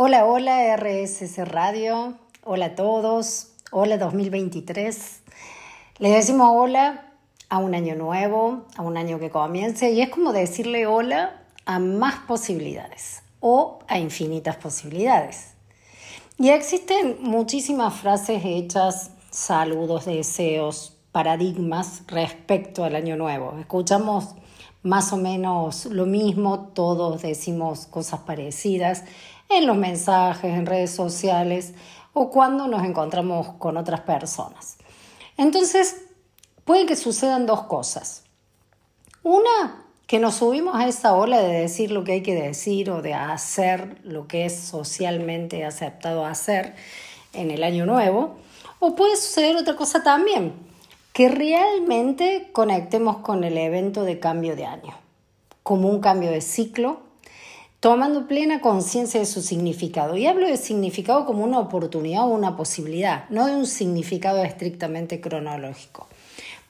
Hola, hola RSS Radio, hola a todos, hola 2023. Les decimos hola a un año nuevo, a un año que comience y es como decirle hola a más posibilidades o a infinitas posibilidades. Y existen muchísimas frases hechas, saludos, deseos, paradigmas respecto al año nuevo. Escuchamos más o menos lo mismo, todos decimos cosas parecidas en los mensajes, en redes sociales o cuando nos encontramos con otras personas. Entonces, puede que sucedan dos cosas. Una, que nos subimos a esa ola de decir lo que hay que decir o de hacer lo que es socialmente aceptado hacer en el año nuevo. O puede suceder otra cosa también, que realmente conectemos con el evento de cambio de año, como un cambio de ciclo, tomando plena conciencia de su significado. Y hablo de significado como una oportunidad o una posibilidad, no de un significado estrictamente cronológico.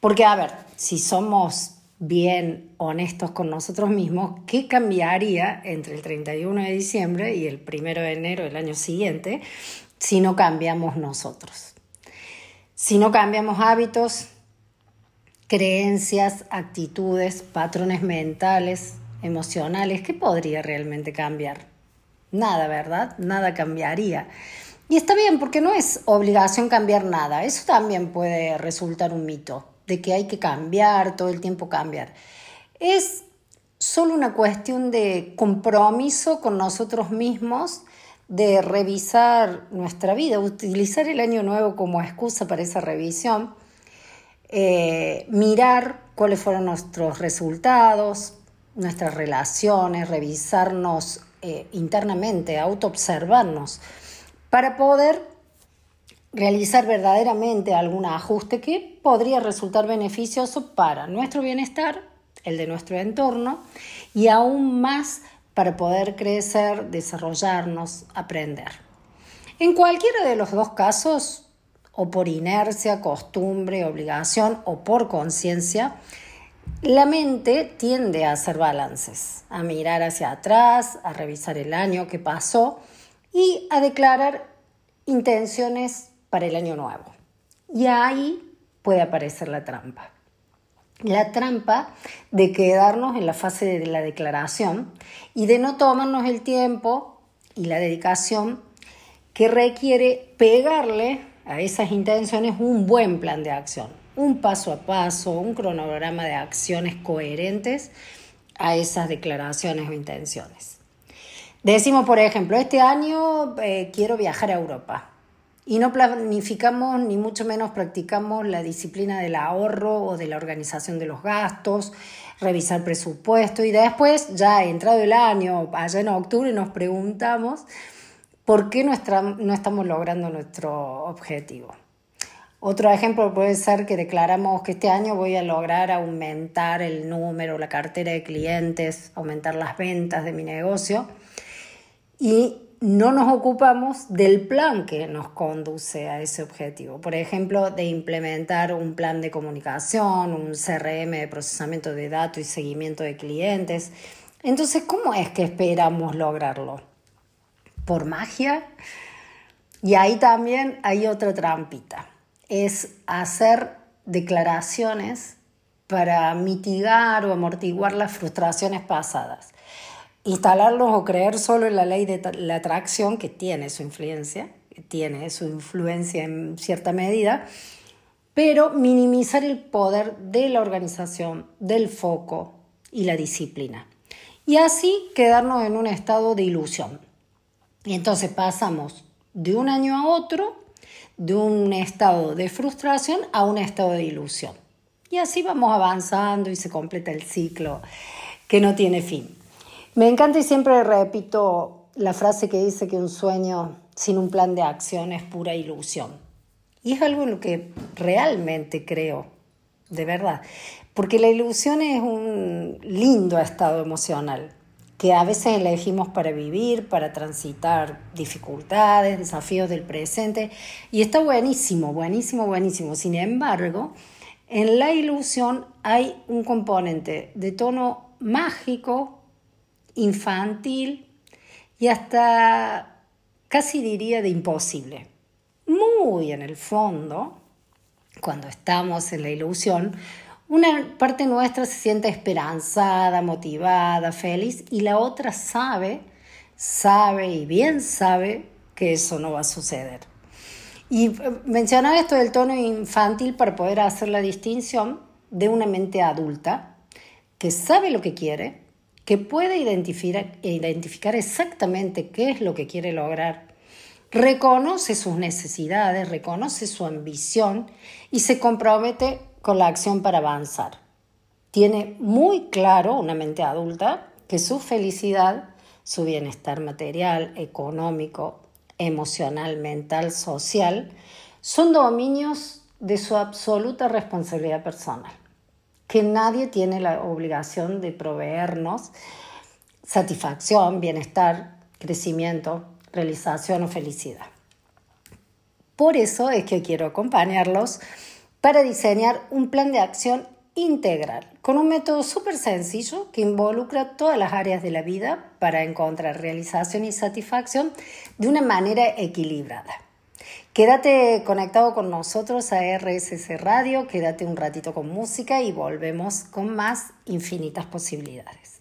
Porque, a ver, si somos bien honestos con nosotros mismos, ¿qué cambiaría entre el 31 de diciembre y el 1 de enero del año siguiente si no cambiamos nosotros? Si no cambiamos hábitos, creencias, actitudes, patrones mentales, emocionales, ¿qué podría realmente cambiar? Nada, ¿verdad? Nada cambiaría. Y está bien, porque no es obligación cambiar nada. Eso también puede resultar un mito, de que hay que cambiar, todo el tiempo cambiar. Es solo una cuestión de compromiso con nosotros mismos, de revisar nuestra vida, utilizar el año nuevo como excusa para esa revisión, eh, mirar cuáles fueron nuestros resultados, nuestras relaciones, revisarnos eh, internamente, autoobservarnos, para poder realizar verdaderamente algún ajuste que podría resultar beneficioso para nuestro bienestar, el de nuestro entorno y aún más para poder crecer, desarrollarnos, aprender. En cualquiera de los dos casos, o por inercia, costumbre, obligación o por conciencia, la mente tiende a hacer balances, a mirar hacia atrás, a revisar el año que pasó y a declarar intenciones para el año nuevo. Y ahí puede aparecer la trampa. La trampa de quedarnos en la fase de la declaración y de no tomarnos el tiempo y la dedicación que requiere pegarle a esas intenciones un buen plan de acción un paso a paso, un cronograma de acciones coherentes a esas declaraciones o intenciones. Decimos, por ejemplo, este año eh, quiero viajar a Europa y no planificamos ni mucho menos practicamos la disciplina del ahorro o de la organización de los gastos, revisar presupuesto y después, ya entrado el año, allá en octubre, nos preguntamos por qué no estamos logrando nuestro objetivo. Otro ejemplo puede ser que declaramos que este año voy a lograr aumentar el número, la cartera de clientes, aumentar las ventas de mi negocio y no nos ocupamos del plan que nos conduce a ese objetivo. Por ejemplo, de implementar un plan de comunicación, un CRM de procesamiento de datos y seguimiento de clientes. Entonces, ¿cómo es que esperamos lograrlo? ¿Por magia? Y ahí también hay otra trampita es hacer declaraciones para mitigar o amortiguar las frustraciones pasadas. Instalarlos o creer solo en la ley de la atracción, que tiene su influencia, tiene su influencia en cierta medida, pero minimizar el poder de la organización, del foco y la disciplina. Y así quedarnos en un estado de ilusión. Y entonces pasamos de un año a otro de un estado de frustración a un estado de ilusión. Y así vamos avanzando y se completa el ciclo que no tiene fin. Me encanta y siempre repito la frase que dice que un sueño sin un plan de acción es pura ilusión. Y es algo en lo que realmente creo, de verdad. Porque la ilusión es un lindo estado emocional que a veces elegimos para vivir, para transitar dificultades, desafíos del presente, y está buenísimo, buenísimo, buenísimo. Sin embargo, en la ilusión hay un componente de tono mágico, infantil y hasta casi diría de imposible. Muy en el fondo, cuando estamos en la ilusión, una parte nuestra se siente esperanzada, motivada, feliz y la otra sabe, sabe y bien sabe que eso no va a suceder. Y eh, mencionar esto del tono infantil para poder hacer la distinción de una mente adulta que sabe lo que quiere, que puede identificar, identificar exactamente qué es lo que quiere lograr, reconoce sus necesidades, reconoce su ambición y se compromete con la acción para avanzar. Tiene muy claro una mente adulta que su felicidad, su bienestar material, económico, emocional, mental, social, son dominios de su absoluta responsabilidad personal, que nadie tiene la obligación de proveernos satisfacción, bienestar, crecimiento, realización o felicidad. Por eso es que quiero acompañarlos para diseñar un plan de acción integral, con un método súper sencillo que involucra todas las áreas de la vida para encontrar realización y satisfacción de una manera equilibrada. Quédate conectado con nosotros a RSC Radio, quédate un ratito con música y volvemos con más infinitas posibilidades.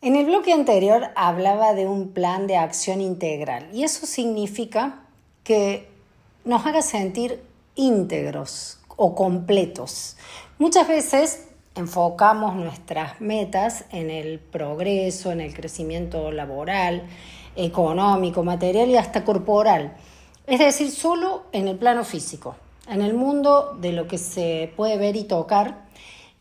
En el bloque anterior hablaba de un plan de acción integral y eso significa que nos haga sentir íntegros, o completos. Muchas veces enfocamos nuestras metas en el progreso, en el crecimiento laboral, económico, material y hasta corporal. Es decir, solo en el plano físico, en el mundo de lo que se puede ver y tocar.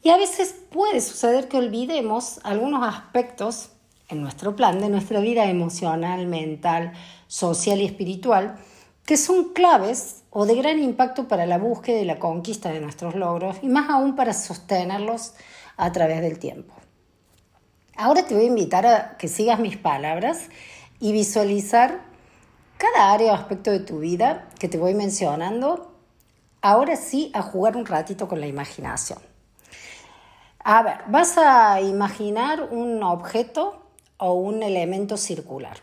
Y a veces puede suceder que olvidemos algunos aspectos en nuestro plan de nuestra vida emocional, mental, social y espiritual que son claves o de gran impacto para la búsqueda y la conquista de nuestros logros y más aún para sostenerlos a través del tiempo. Ahora te voy a invitar a que sigas mis palabras y visualizar cada área o aspecto de tu vida que te voy mencionando, ahora sí a jugar un ratito con la imaginación. A ver, vas a imaginar un objeto o un elemento circular,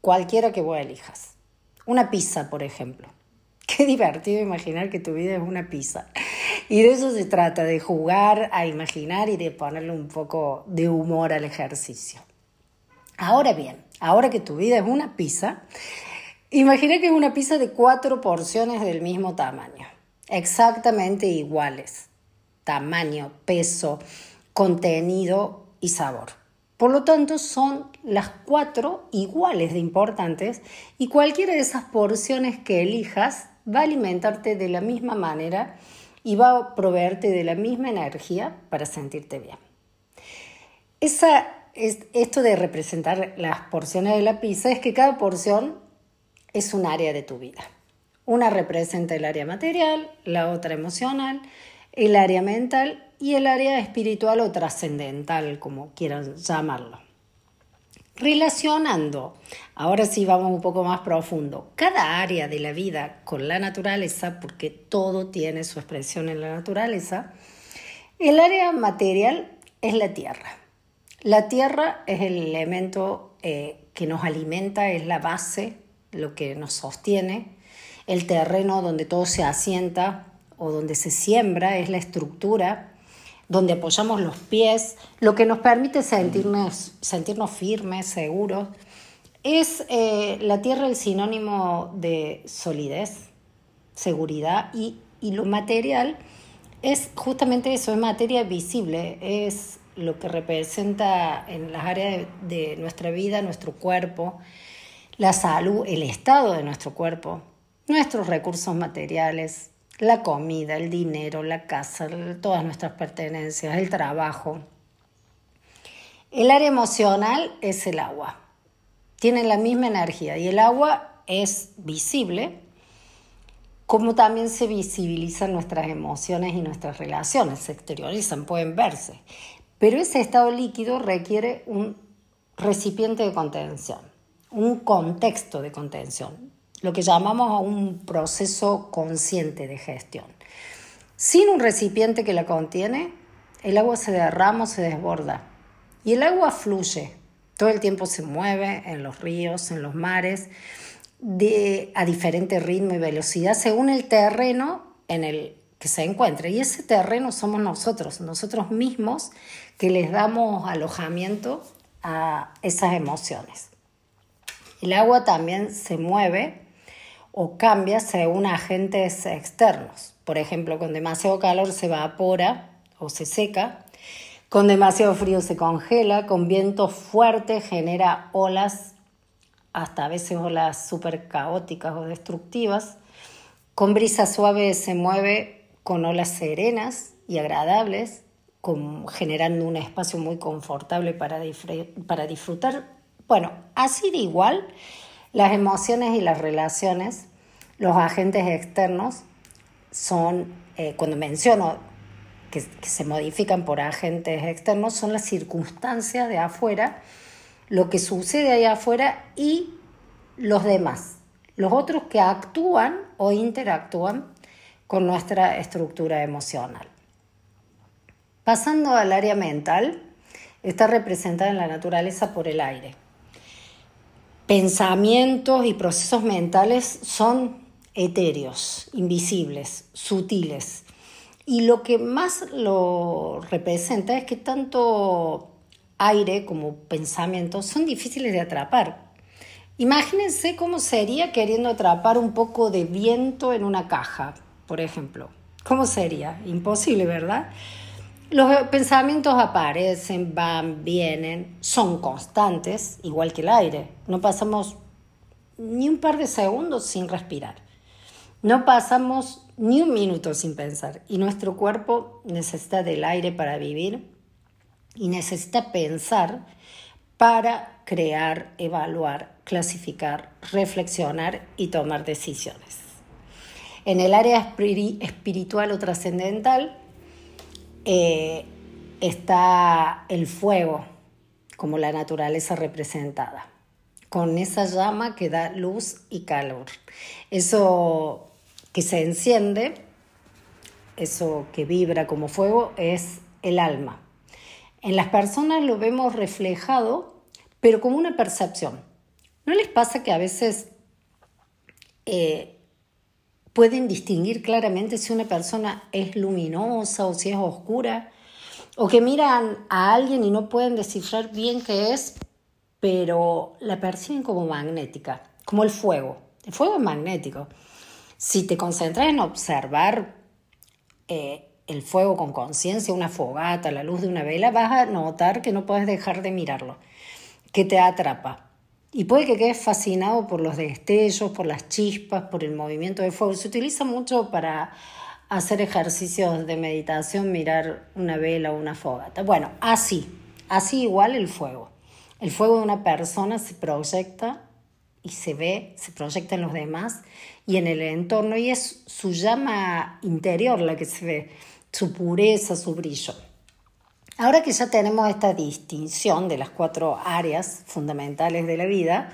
cualquiera que vos elijas. Una pizza, por ejemplo. Qué divertido imaginar que tu vida es una pizza. Y de eso se trata, de jugar a imaginar y de ponerle un poco de humor al ejercicio. Ahora bien, ahora que tu vida es una pizza, imagina que es una pizza de cuatro porciones del mismo tamaño, exactamente iguales. Tamaño, peso, contenido y sabor. Por lo tanto, son las cuatro iguales de importantes y cualquiera de esas porciones que elijas va a alimentarte de la misma manera y va a proveerte de la misma energía para sentirte bien. Esa, esto de representar las porciones de la pizza es que cada porción es un área de tu vida. Una representa el área material, la otra emocional, el área mental y el área espiritual o trascendental, como quieran llamarlo. Relacionando, ahora sí vamos un poco más profundo, cada área de la vida con la naturaleza, porque todo tiene su expresión en la naturaleza, el área material es la tierra. La tierra es el elemento eh, que nos alimenta, es la base, lo que nos sostiene, el terreno donde todo se asienta o donde se siembra, es la estructura donde apoyamos los pies, lo que nos permite sentirnos, sentirnos firmes, seguros. Es eh, la tierra el sinónimo de solidez, seguridad y, y lo material es justamente eso, es materia visible, es lo que representa en las áreas de, de nuestra vida, nuestro cuerpo, la salud, el estado de nuestro cuerpo, nuestros recursos materiales, la comida, el dinero, la casa, todas nuestras pertenencias, el trabajo. El área emocional es el agua. Tienen la misma energía y el agua es visible, como también se visibilizan nuestras emociones y nuestras relaciones, se exteriorizan, pueden verse. Pero ese estado líquido requiere un recipiente de contención, un contexto de contención lo que llamamos un proceso consciente de gestión. Sin un recipiente que la contiene, el agua se derrama o se desborda. Y el agua fluye, Todo el tiempo se mueve en los ríos, en los mares, de, a diferente ritmo y velocidad según el terreno en el que se encuentre. Y ese terreno somos nosotros, nosotros mismos que les damos alojamiento a esas emociones. El agua también se mueve o cambia según agentes externos. Por ejemplo, con demasiado calor se evapora o se seca, con demasiado frío se congela, con viento fuerte genera olas, hasta a veces olas súper caóticas o destructivas. Con brisa suave se mueve con olas serenas y agradables, generando un espacio muy confortable para, para disfrutar. Bueno, así de igual, las emociones y las relaciones, los agentes externos son, eh, cuando menciono que, que se modifican por agentes externos, son las circunstancias de afuera, lo que sucede ahí afuera y los demás, los otros que actúan o interactúan con nuestra estructura emocional. Pasando al área mental, está representada en la naturaleza por el aire. Pensamientos y procesos mentales son etéreos, invisibles, sutiles. Y lo que más lo representa es que tanto aire como pensamientos son difíciles de atrapar. Imagínense cómo sería queriendo atrapar un poco de viento en una caja, por ejemplo. ¿Cómo sería? Imposible, ¿verdad? Los pensamientos aparecen, van, vienen, son constantes, igual que el aire. No pasamos ni un par de segundos sin respirar. No pasamos ni un minuto sin pensar. Y nuestro cuerpo necesita del aire para vivir y necesita pensar para crear, evaluar, clasificar, reflexionar y tomar decisiones. En el área espiritual o trascendental, eh, está el fuego como la naturaleza representada, con esa llama que da luz y calor. Eso que se enciende, eso que vibra como fuego, es el alma. En las personas lo vemos reflejado, pero como una percepción. ¿No les pasa que a veces eh, pueden distinguir claramente si una persona es luminosa o si es oscura, o que miran a alguien y no pueden descifrar bien qué es, pero la perciben como magnética, como el fuego. El fuego es magnético. Si te concentras en observar eh, el fuego con conciencia, una fogata, la luz de una vela, vas a notar que no puedes dejar de mirarlo, que te atrapa. Y puede que quedes fascinado por los destellos, por las chispas, por el movimiento de fuego. Se utiliza mucho para hacer ejercicios de meditación, mirar una vela o una fogata. Bueno, así, así igual el fuego. El fuego de una persona se proyecta y se ve, se proyecta en los demás y en el entorno y es su llama interior la que se ve, su pureza, su brillo. Ahora que ya tenemos esta distinción de las cuatro áreas fundamentales de la vida,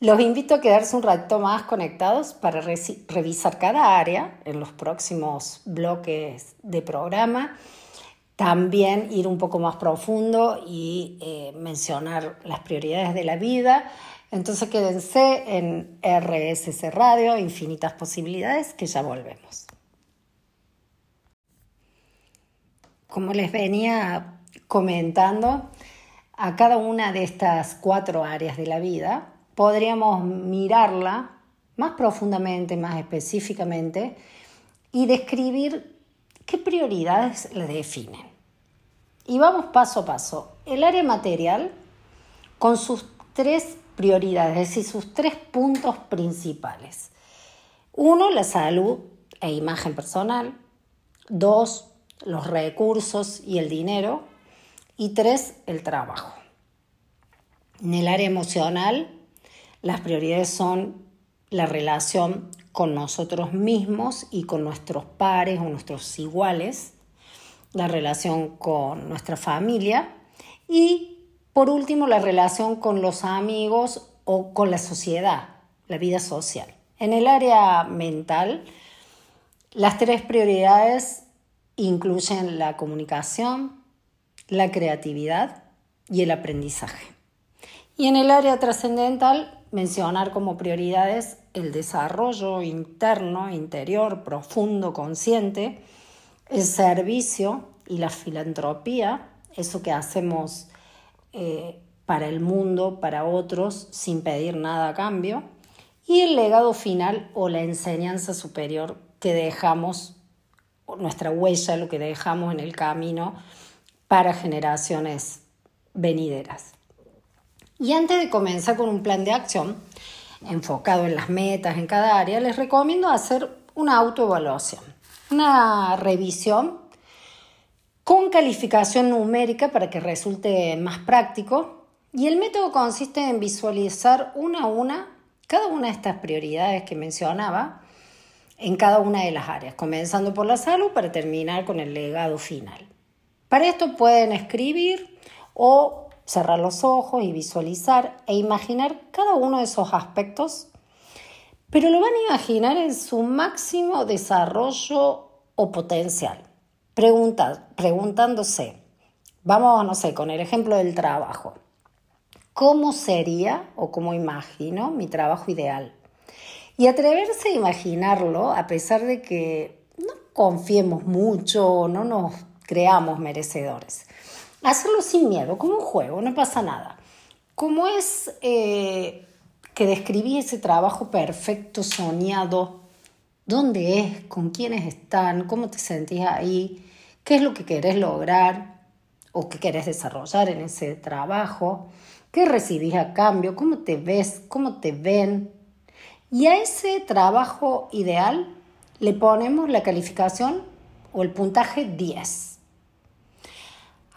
los invito a quedarse un rato más conectados para revisar cada área en los próximos bloques de programa. También ir un poco más profundo y eh, mencionar las prioridades de la vida. Entonces quédense en RSC Radio, Infinitas Posibilidades, que ya volvemos. Como les venía comentando, a cada una de estas cuatro áreas de la vida podríamos mirarla más profundamente, más específicamente y describir qué prioridades le definen. Y vamos paso a paso. El área material con sus tres prioridades, es decir, sus tres puntos principales. Uno, la salud e imagen personal. Dos, los recursos y el dinero. Y tres, el trabajo. En el área emocional, las prioridades son la relación con nosotros mismos y con nuestros pares o nuestros iguales, la relación con nuestra familia y, por último, la relación con los amigos o con la sociedad, la vida social. En el área mental, las tres prioridades incluyen la comunicación, la creatividad y el aprendizaje. Y en el área trascendental, mencionar como prioridades el desarrollo interno, interior, profundo, consciente, el servicio y la filantropía, eso que hacemos eh, para el mundo, para otros, sin pedir nada a cambio, y el legado final o la enseñanza superior que dejamos, nuestra huella, lo que dejamos en el camino para generaciones venideras. Y antes de comenzar con un plan de acción enfocado en las metas en cada área, les recomiendo hacer una autoevaluación, una revisión con calificación numérica para que resulte más práctico. Y el método consiste en visualizar una a una cada una de estas prioridades que mencionaba en cada una de las áreas, comenzando por la salud para terminar con el legado final. Para esto pueden escribir o cerrar los ojos y visualizar e imaginar cada uno de esos aspectos, pero lo van a imaginar en su máximo desarrollo o potencial, preguntándose, vamos, no sé, con el ejemplo del trabajo, ¿cómo sería o cómo imagino mi trabajo ideal? Y atreverse a imaginarlo a pesar de que no confiemos mucho no nos creamos merecedores. Hacerlo sin miedo, como un juego, no pasa nada. ¿Cómo es eh, que describí ese trabajo perfecto, soñado? ¿Dónde es? ¿Con quiénes están? ¿Cómo te sentís ahí? ¿Qué es lo que querés lograr o qué querés desarrollar en ese trabajo? ¿Qué recibís a cambio? ¿Cómo te ves? ¿Cómo te ven? Y a ese trabajo ideal le ponemos la calificación o el puntaje 10.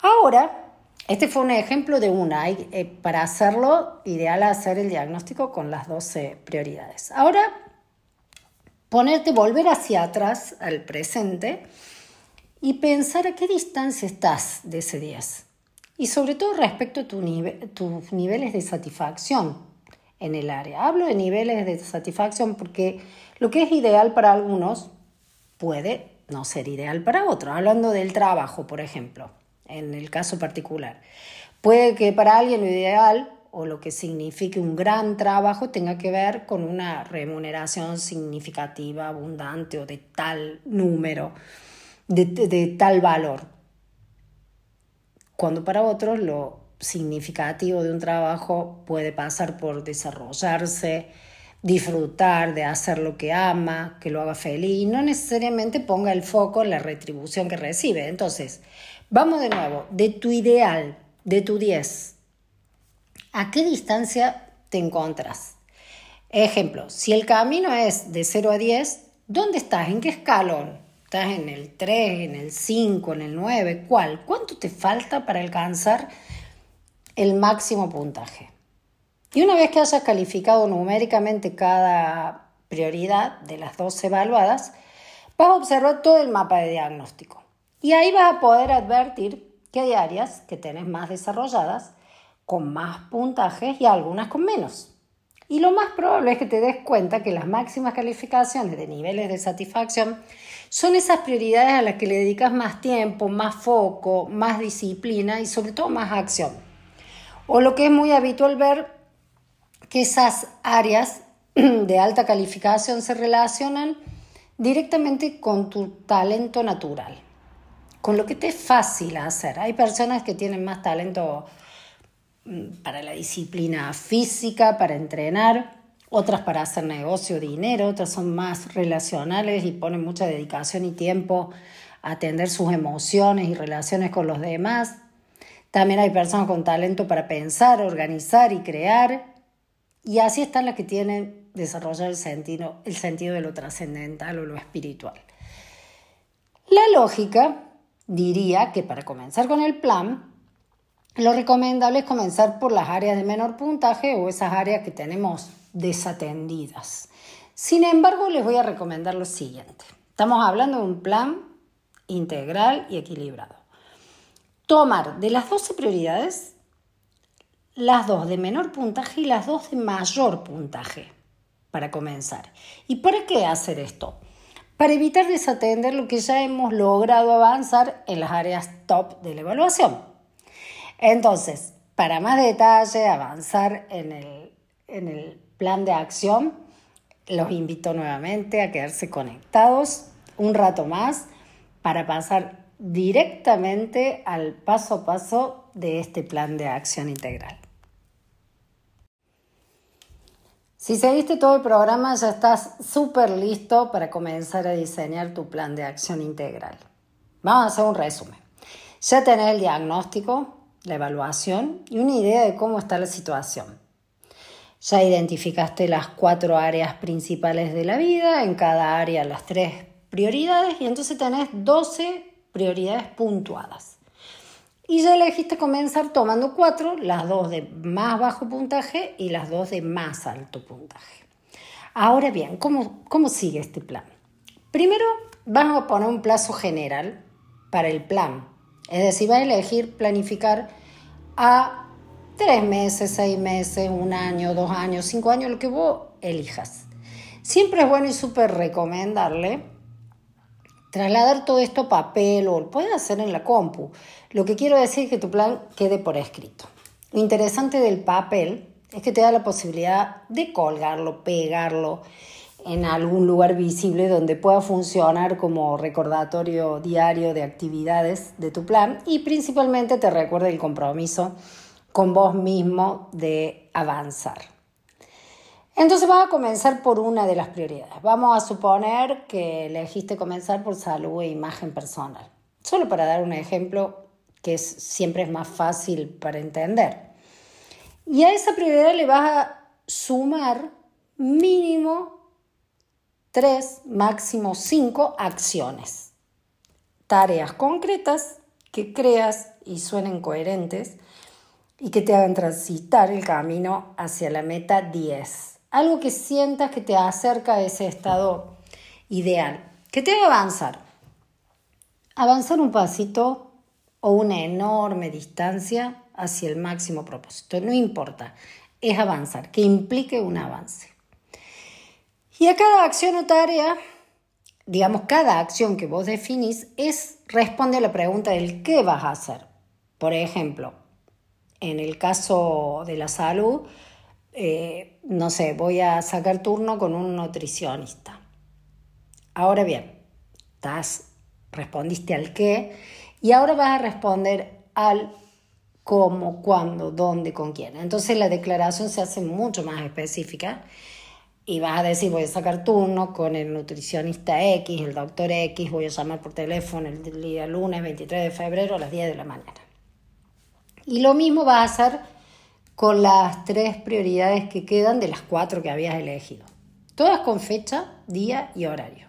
Ahora, este fue un ejemplo de una. Eh, para hacerlo, ideal hacer el diagnóstico con las 12 prioridades. Ahora, ponerte, volver hacia atrás, al presente, y pensar a qué distancia estás de ese 10. Y sobre todo respecto a tus niveles de satisfacción en el área. Hablo de niveles de satisfacción porque lo que es ideal para algunos puede no ser ideal para otros. Hablando del trabajo, por ejemplo en el caso particular. Puede que para alguien lo ideal o lo que signifique un gran trabajo tenga que ver con una remuneración significativa, abundante o de tal número, de, tal valor. Cuando para otros lo significativo de un trabajo puede pasar por desarrollarse, disfrutar de hacer lo que ama, que lo haga feliz y no necesariamente ponga el foco en la retribución que recibe. Entonces, Vamos de nuevo, de tu ideal, de tu 10. ¿A qué distancia te encuentras? Ejemplo, si el camino es de 0 a 10, ¿dónde estás? ¿En qué escalón? ¿Estás en el 3, en el 5, en el 9? ¿Cuál? ¿Cuánto te falta para alcanzar el máximo puntaje? Y una vez que hayas calificado numéricamente cada prioridad de las dos evaluadas, vas a observar todo el mapa de diagnóstico. Y ahí vas a poder advertir que hay áreas que tenés más desarrolladas, con más puntajes y algunas con menos. Y lo más probable es que te des cuenta que las máximas calificaciones de niveles de satisfacción son esas prioridades a las que le dedicas más tiempo, más foco, más disciplina y sobre todo más acción. O lo que es muy habitual ver que esas áreas de alta calificación se relacionan directamente con tu talento natural con lo que te es fácil hacer. Hay personas que tienen más talento mm, para la disciplina física, para entrenar, otras para hacer negocio, dinero, otras son más relacionales y ponen mucha dedicación y tiempo a atender sus emociones y relaciones con los demás. También hay personas con talento para pensar, organizar y crear. Y así están las que tienen desarrollar el sentido, el sentido de lo trascendental o lo espiritual. La lógica diría que para comenzar con el plan, lo recomendable es comenzar por las áreas de menor puntaje o esas áreas que tenemos desatendidas. Sin embargo, les voy a recomendar lo siguiente. Estamos hablando de un plan integral y equilibrado. Tomar de las 12 prioridades las dos de menor puntaje y las dos de mayor puntaje para comenzar. ¿Y para qué hacer esto? para evitar desatender lo que ya hemos logrado avanzar en las áreas top de la evaluación. Entonces, para más detalle, avanzar en el, en el plan de acción, los invito nuevamente a quedarse conectados un rato más para pasar directamente al paso a paso de este plan de acción integral. Si seguiste todo el programa ya estás súper listo para comenzar a diseñar tu plan de acción integral. Vamos a hacer un resumen. Ya tenés el diagnóstico, la evaluación y una idea de cómo está la situación. Ya identificaste las cuatro áreas principales de la vida, en cada área las tres prioridades y entonces tenés 12 prioridades puntuadas. Y ya elegiste comenzar tomando cuatro, las dos de más bajo puntaje y las dos de más alto puntaje. Ahora bien, ¿cómo, cómo sigue este plan? Primero vas a poner un plazo general para el plan. Es decir, vas a elegir planificar a tres meses, seis meses, un año, dos años, cinco años, lo que vos elijas. Siempre es bueno y súper recomendarle trasladar todo esto a papel o lo puedes hacer en la compu. Lo que quiero decir es que tu plan quede por escrito. Lo interesante del papel es que te da la posibilidad de colgarlo, pegarlo en algún lugar visible donde pueda funcionar como recordatorio diario de actividades de tu plan y principalmente te recuerda el compromiso con vos mismo de avanzar. Entonces vas a comenzar por una de las prioridades. Vamos a suponer que elegiste comenzar por salud e imagen personal. Solo para dar un ejemplo que siempre es más fácil para entender. Y a esa prioridad le vas a sumar mínimo tres, máximo cinco acciones. Tareas concretas que creas y suenen coherentes y que te hagan transitar el camino hacia la meta 10 algo que sientas que te acerca a ese estado ideal, que te haga avanzar. Avanzar un pasito o una enorme distancia hacia el máximo propósito, no importa, es avanzar, que implique un avance. Y a cada acción o tarea, digamos, cada acción que vos definís es responde a la pregunta del qué vas a hacer. Por ejemplo, en el caso de la salud, eh, no sé, voy a sacar turno con un nutricionista. Ahora bien, estás, respondiste al qué y ahora vas a responder al cómo, cuándo, dónde, con quién. Entonces la declaración se hace mucho más específica y vas a decir voy a sacar turno con el nutricionista X, el doctor X, voy a llamar por teléfono el día lunes 23 de febrero a las 10 de la mañana. Y lo mismo vas a hacer con las tres prioridades que quedan de las cuatro que habías elegido. Todas con fecha, día y horario.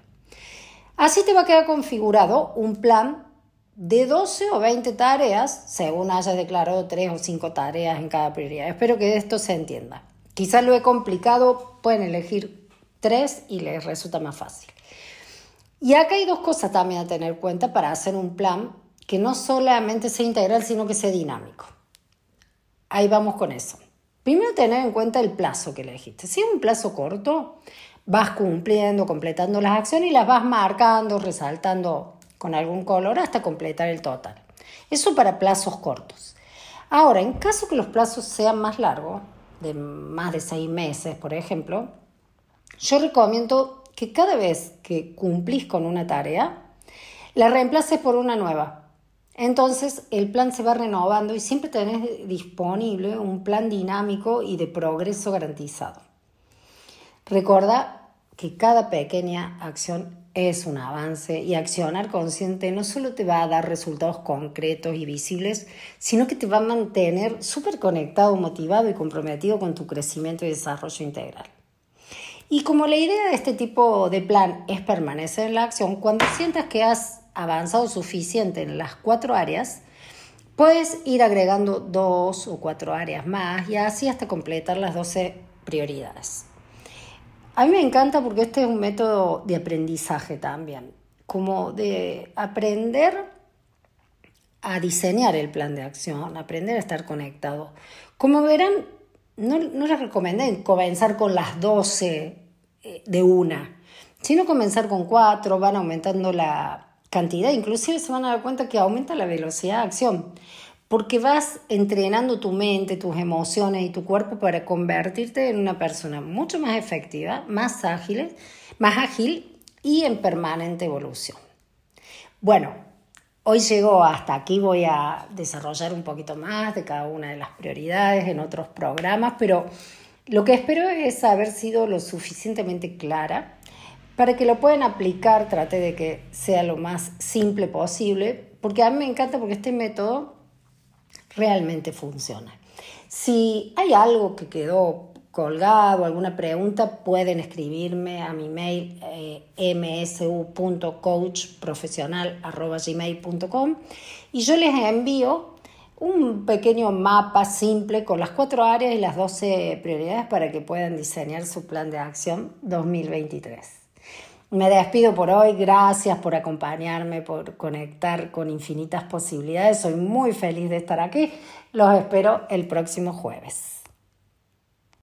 Así te va a quedar configurado un plan de 12 o 20 tareas, según hayas declarado tres o cinco tareas en cada prioridad. Espero que esto se entienda. Quizás lo he complicado, pueden elegir tres y les resulta más fácil. Y acá hay dos cosas también a tener en cuenta para hacer un plan que no solamente sea integral, sino que sea dinámico. Ahí vamos con eso. Primero tener en cuenta el plazo que elegiste. Si es un plazo corto, vas cumpliendo, completando las acciones y las vas marcando, resaltando con algún color hasta completar el total. Eso para plazos cortos. Ahora, en caso que los plazos sean más largos, de más de seis meses, por ejemplo, yo recomiendo que cada vez que cumplís con una tarea, la reemplaces por una nueva. Entonces el plan se va renovando y siempre tenés disponible un plan dinámico y de progreso garantizado. Recuerda que cada pequeña acción es un avance y accionar consciente no solo te va a dar resultados concretos y visibles, sino que te va a mantener súper conectado, motivado y comprometido con tu crecimiento y desarrollo integral. Y como la idea de este tipo de plan es permanecer en la acción, cuando sientas que has avanzado suficiente en las cuatro áreas, puedes ir agregando dos o cuatro áreas más y así hasta completar las 12 prioridades. A mí me encanta porque este es un método de aprendizaje también, como de aprender a diseñar el plan de acción, aprender a estar conectado. Como verán, no, no les recomendé comenzar con las 12 eh, de una, sino comenzar con cuatro, van aumentando la, cantidad, inclusive se van a dar cuenta que aumenta la velocidad de acción. porque vas entrenando tu mente, tus emociones y tu cuerpo para convertirte en una persona mucho más efectiva, más ágil, más ágil y en permanente evolución. Bueno, hoy llego hasta aquí, voy a desarrollar un poquito más de cada una de las prioridades en otros programas, pero lo que espero es haber sido lo suficientemente clara para que lo puedan aplicar, trate de que sea lo más simple posible, porque a mí me encanta porque este método realmente funciona. Si hay algo que quedó colgado, alguna pregunta, pueden escribirme a mi mail eh, y yo les envío un pequeño mapa simple con las cuatro áreas y las 12 prioridades para que puedan diseñar su plan de acción 2023. Me despido por hoy, gracias por acompañarme, por conectar con infinitas posibilidades. Soy muy feliz de estar aquí. Los espero el próximo jueves.